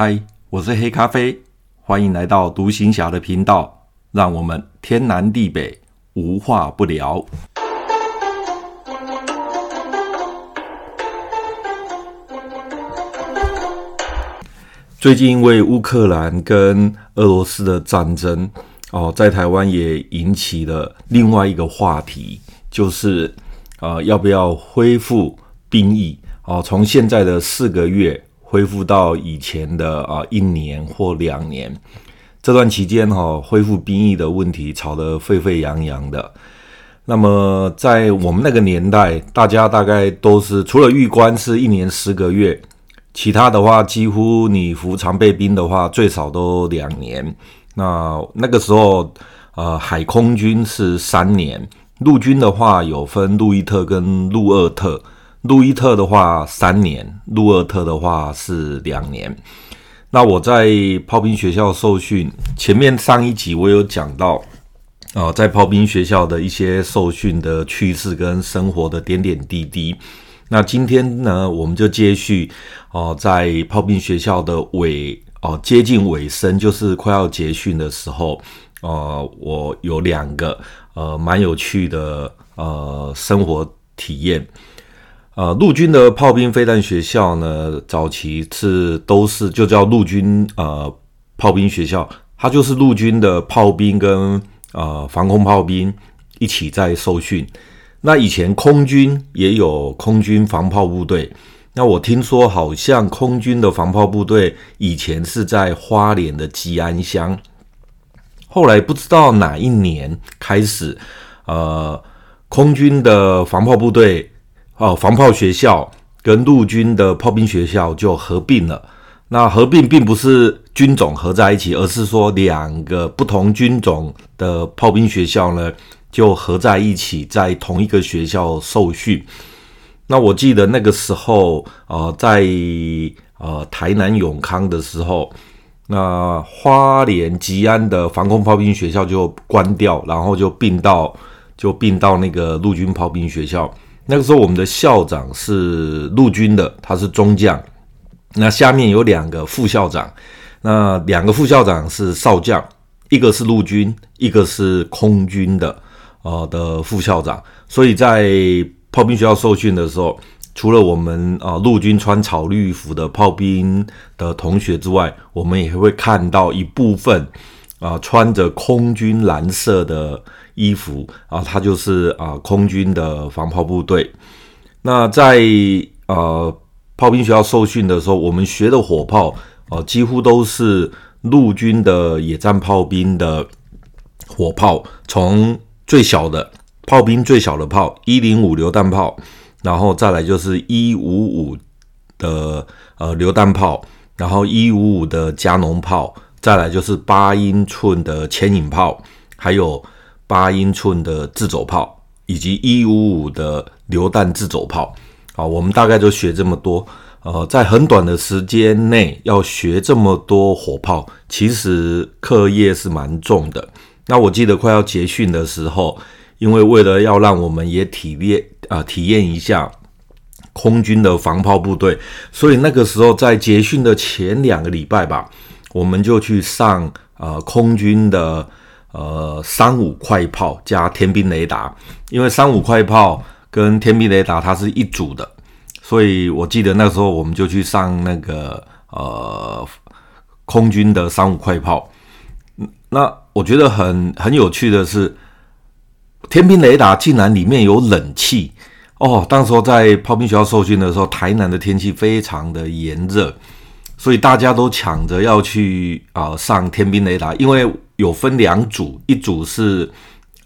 嗨，我是黑咖啡，欢迎来到独行侠的频道，让我们天南地北无话不聊。最近因为乌克兰跟俄罗斯的战争哦，在台湾也引起了另外一个话题，就是呃，要不要恢复兵役哦？从现在的四个月恢复到以前的啊一年或两年，这段期间哈，恢复兵役的问题吵得沸沸扬扬的。那么在我们那个年代，大家大概都是除了预官是一年十个月。其他的话，几乎你服常备兵的话，最少都两年。那那个时候，呃，海空军是三年，陆军的话有分陆一特跟陆二特。路易特的话三年，路二特的话是两年。那我在炮兵学校受训，前面上一集我有讲到，呃，在炮兵学校的一些受训的趣事跟生活的点点滴滴。那今天呢，我们就接续哦，在炮兵学校的尾哦，接近尾声，就是快要结训的时候，呃，我有两个呃蛮有趣的呃生活体验。呃，陆军的炮兵飞弹学校呢，早期是都是就叫陆军呃炮兵学校，它就是陆军的炮兵跟呃防空炮兵一起在受训。那以前空军也有空军防炮部队，那我听说好像空军的防炮部队以前是在花莲的吉安乡，后来不知道哪一年开始，呃，空军的防炮部队哦，防炮学校跟陆军的炮兵学校就合并了。那合并并不是军种合在一起，而是说两个不同军种的炮兵学校呢，就合在一起，在同一个学校受训。那我记得那个时候，呃，在呃台南永康的时候，那花莲吉安的防空炮兵学校就关掉，然后就并到就并到那个陆军炮兵学校。那个时候，我们的校长是陆军的，他是中将。那下面有两个副校长，那两个副校长是少将，一个是陆军，一个是空军的。呃的副校长，所以在炮兵学校受训的时候，除了我们啊陆军穿草绿服的炮兵的同学之外，我们也会看到一部分啊穿着空军蓝色的衣服啊，他就是啊空军的防炮部队。那在呃炮兵学校受训的时候，我们学的火炮啊几乎都是陆军的野战炮兵的火炮，从最小的炮兵，最小的炮一零五榴弹炮，然后再来就是一五五的呃榴弹炮，然后一五五的加农炮，再来就是八英寸的牵引炮，还有八英寸的自走炮，以及一五五的榴弹自走炮。啊，我们大概就学这么多。呃，在很短的时间内要学这么多火炮，其实课业是蛮重的。那我记得快要结训的时候，因为为了要让我们也体验啊、体验一下空军的防炮部队，所以那个时候在结训的前两个礼拜吧，我们就去上呃空军的呃三五快炮加天兵雷达，因为三五快炮跟天兵雷达它是一组的，所以我记得那时候我们就去上那个呃空军的三五快炮，那。我觉得很很有趣的是，天兵雷达竟然里面有冷气哦！当时候在炮兵学校受训的时候，台南的天气非常的炎热，所以大家都抢着要去啊、呃、上天兵雷达，因为有分两组，一组是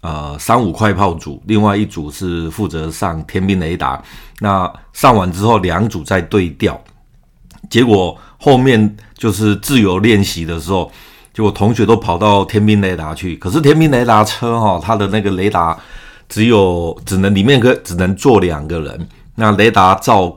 呃三五快炮组，另外一组是负责上天兵雷达。那上完之后，两组再对调，结果后面就是自由练习的时候。结果同学都跑到天兵雷达去，可是天兵雷达车哈，它的那个雷达只有只能里面可只能坐两个人，那雷达罩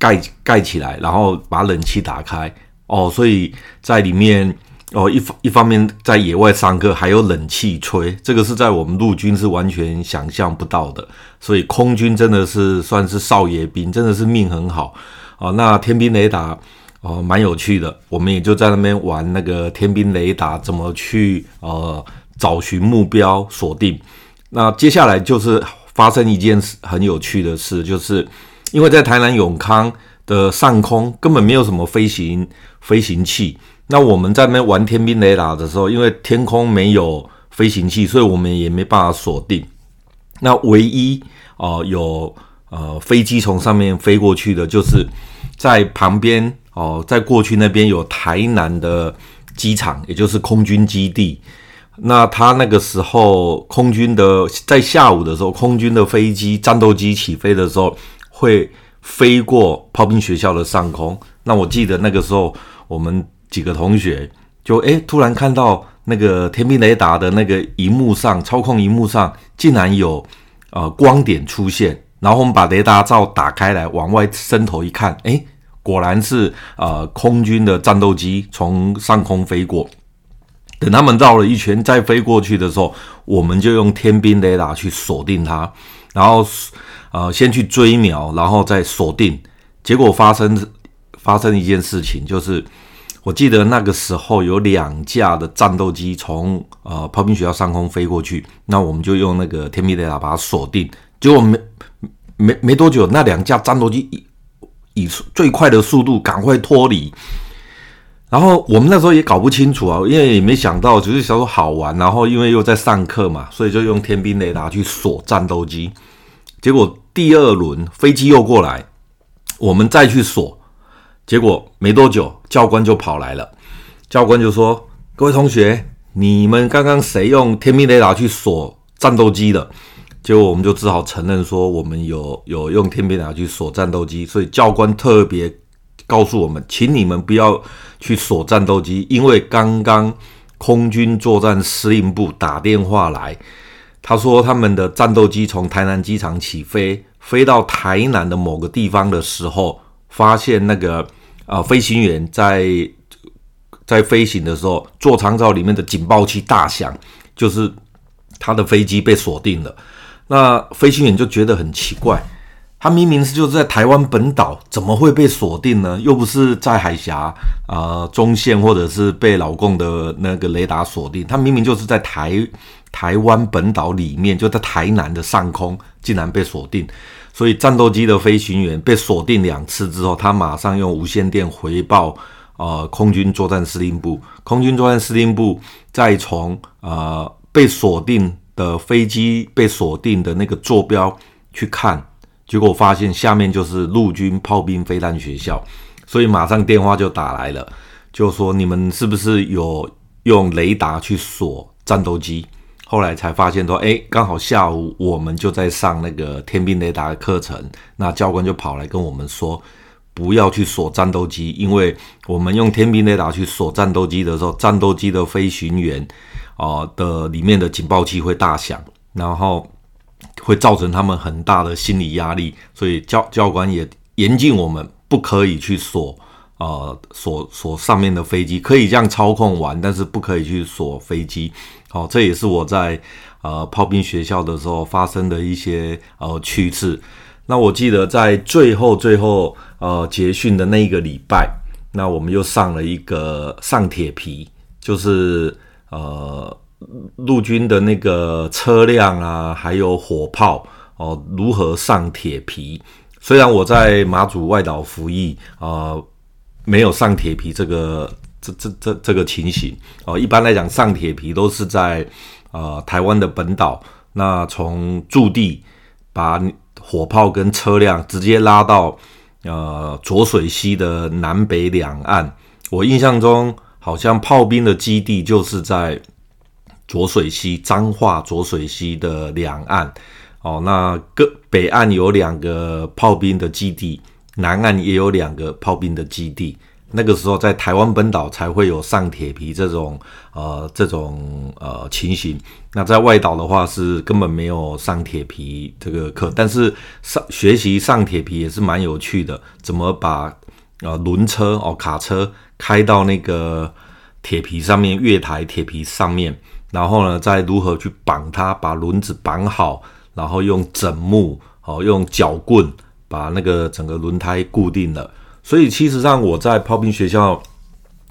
盖盖起来，然后把冷气打开哦，所以在里面哦一一方面在野外上课还有冷气吹，这个是在我们陆军是完全想象不到的，所以空军真的是算是少爷兵，真的是命很好啊。那天兵雷达。哦，蛮有趣的。我们也就在那边玩那个天兵雷达，怎么去呃找寻目标锁定。那接下来就是发生一件事很有趣的事，就是因为在台南永康的上空根本没有什么飞行飞行器。那我们在那边玩天兵雷达的时候，因为天空没有飞行器，所以我们也没办法锁定。那唯一哦、有呃飞机从上面飞过去的，就是在旁边哦、在过去那边有台南的机场，也就是空军基地。那他那个时候空军的在下午的时候，空军的飞机战斗机起飞的时候会飞过炮兵学校的上空。那我记得那个时候我们几个同学就诶突然看到那个天兵雷达的那个荧幕上，操控荧幕上竟然有呃光点出现，然后我们把雷达罩打开来往外伸头一看，诶果然是呃空军的战斗机从上空飞过。等他们绕了一圈再飞过去的时候，我们就用天兵雷达去锁定它，然后呃先去追瞄，然后再锁定。结果发生发生一件事情，就是我记得那个时候有两架的战斗机从呃炮兵学校上空飞过去，那我们就用那个天兵雷达把它锁定。结果没没没多久，那两架战斗机以以最快的速度赶快脱离。然后我们那时候也搞不清楚啊，因为也没想到，只是想说好玩。然后因为又在上课嘛，所以就用天兵雷达去锁战斗机。结果第二轮飞机又过来，我们再去锁。结果没多久，教官就跑来了。教官就说：“各位同学，你们刚刚谁用天兵雷达去锁战斗机的？”结果我们就只好承认说，我们有有用天兵雷达去锁战斗机。所以教官特别。告诉我们，请你们不要去锁战斗机，因为刚刚空军作战司令部打电话来，他说他们的战斗机从台南机场起飞，飞到台南的某个地方的时候，发现那个啊、呃、飞行员在在飞行的时候，座舱罩里面的警报器大响，就是他的飞机被锁定了。那飞行员就觉得很奇怪。他明明是就是在台湾本岛，怎么会被锁定呢？又不是在海峡啊、中线，或者是被老共的那个雷达锁定。他明明就是在台台湾本岛里面，就在台南的上空，竟然被锁定。所以战斗机的飞行员被锁定两次之后，他马上用无线电回报呃空军作战司令部。空军作战司令部再从呃被锁定的飞机被锁定的那个坐标去看。结果发现下面就是陆军炮兵飞弹学校，所以马上电话就打来了，就说你们是不是有用雷达去锁战斗机？后来才发现说，哎，刚好下午我们就在上那个天兵雷达的课程，那教官就跑来跟我们说，不要去锁战斗机，因为我们用天兵雷达去锁战斗机的时候，战斗机的飞行员啊、的里面的警报器会大响，然后。会造成他们很大的心理压力，所以教教官也严禁我们不可以去锁，呃，锁锁上面的飞机，可以这样操控玩，但是不可以去锁飞机。好、哦，这也是我在呃炮兵学校的时候发生的一些呃趣事。那我记得在最后最后呃结训的那一个礼拜，那我们又上了一个上铁皮，就是呃。陆军的那个车辆啊，还有火炮哦，如何上铁皮？虽然我在马祖外岛服役啊、呃，没有上铁皮这个这这这这个情形哦。一般来讲，上铁皮都是在呃台湾的本岛，那从驻地把火炮跟车辆直接拉到呃浊水溪的南北两岸。我印象中，好像炮兵的基地就是在。浊水溪、彰化浊水溪的两岸，哦，那各北岸有两个炮兵的基地，南岸也有两个炮兵的基地。那个时候在台湾本岛才会有上铁皮这种呃这种呃情形。那在外岛的话是根本没有上铁皮这个课，但是上学习上铁皮也是蛮有趣的。怎么把呃轮车哦卡车开到那个铁皮上面，月台铁皮上面。然后呢，再如何去绑它，把轮子绑好，然后用枕木，哦，用脚棍把那个整个轮胎固定了。所以其实上我在炮兵学校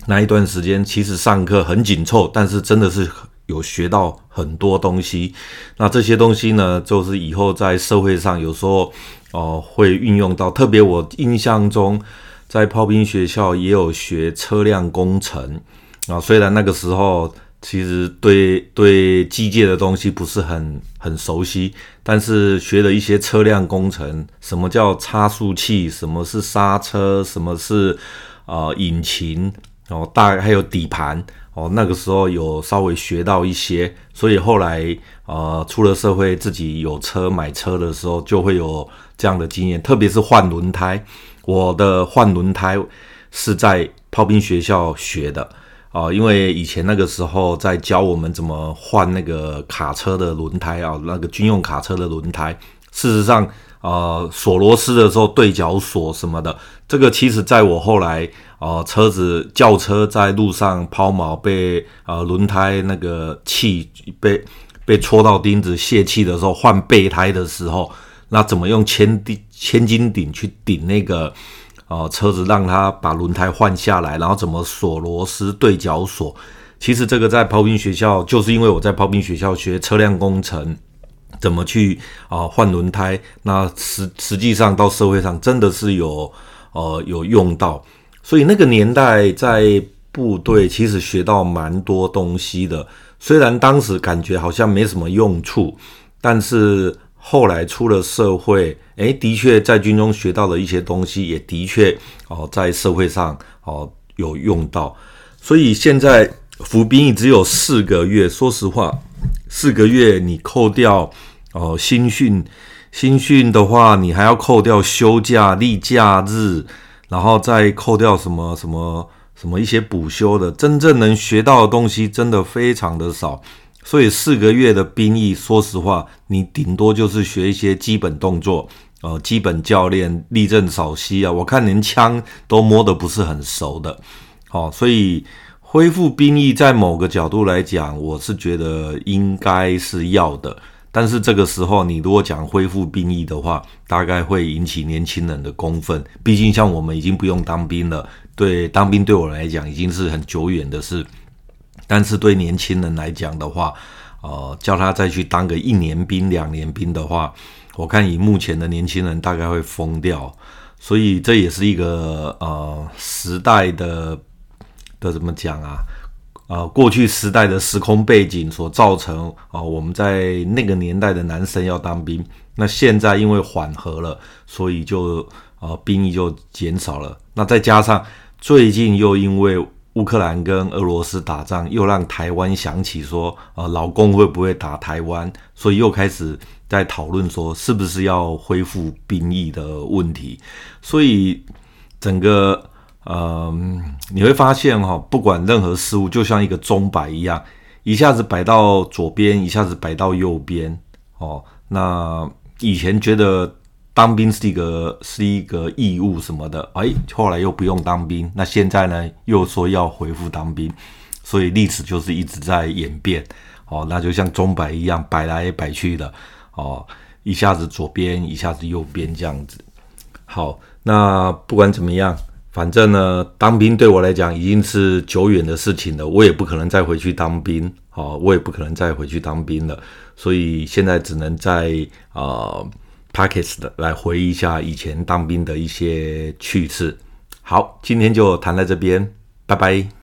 那一段时间，其实上课很紧凑，但是真的是有学到很多东西。那这些东西呢，就是以后在社会上有时候哦、会运用到。特别我印象中，在炮兵学校也有学车辆工程啊，虽然那个时候。其实对对机械的东西不是很很熟悉，但是学了一些车辆工程，什么叫差速器，什么是刹车，什么是呃引擎哦，大还有底盘哦，那个时候有稍微学到一些，所以后来呃出了社会，自己有车买车的时候，就会有这样的经验，特别是换轮胎，我的换轮胎是在炮兵学校学的。啊，因为以前那个时候在教我们怎么换那个卡车的轮胎啊，那个军用卡车的轮胎。事实上，呃，锁螺丝的时候对角锁什么的，这个其实在我后来，呃，车子轿车在路上抛锚被呃轮胎那个气被被戳到钉子泄气的时候，换备胎的时候，那怎么用千钉千斤顶去顶那个？哦，车子让他把轮胎换下来，然后怎么锁螺丝、对角锁？其实这个在炮兵学校，就是因为我在炮兵学校学车辆工程，怎么去啊换轮胎？那实实际上到社会上真的是有呃有用到，所以那个年代在部队其实学到蛮多东西的。虽然当时感觉好像没什么用处，但是。后来出了社会，诶，的确在军中学到的一些东西，也的确哦，在社会上哦有用到。所以现在服兵役只有四个月，说实话，四个月你扣掉哦新训，新训的话，你还要扣掉休假、例假日，然后再扣掉什么什么什么一些补休的，真正能学到的东西真的非常的少。所以四个月的兵役，说实话，你顶多就是学一些基本动作，呃，基本教练、立正、稍息啊。我看连枪都摸得不是很熟的，哦，所以恢复兵役在某个角度来讲，我是觉得应该是要的。但是这个时候，你如果讲恢复兵役的话，大概会引起年轻人的公愤。毕竟像我们已经不用当兵了，对，当兵对我来讲已经是很久远的事。但是对年轻人来讲的话，呃，叫他再去当个一年兵、两年兵的话，我看以目前的年轻人大概会疯掉。所以这也是一个呃时代的的怎么讲啊？呃，过去时代的时空背景所造成啊，呃，我们在那个年代的男生要当兵，那现在因为缓和了，所以就呃兵役就减少了。那再加上最近又因为乌克兰跟俄罗斯打仗，又让台湾想起说，呃，老公会不会打台湾？所以又开始在讨论说，是不是要恢复兵役的问题。所以整个，呃，你会发现哈，不管任何事物，就像一个钟摆一样，一下子摆到左边，一下子摆到右边。哦，那以前觉得。当兵是一个是一个义务什么的，哎，后来又不用当兵，那现在呢又说要恢复当兵，所以历史就是一直在演变，哦，那就像钟摆一样摆来摆去的，哦，一下子左边，一下子右边这样子。好，那不管怎么样，反正呢，当兵对我来讲已经是久远的事情了，我也不可能再回去当兵，哦，我也不可能再回去当兵了，所以现在只能在啊。呃 pockets 的来回忆一下以前当兵的一些趣事。好，今天就谈到这边，拜拜。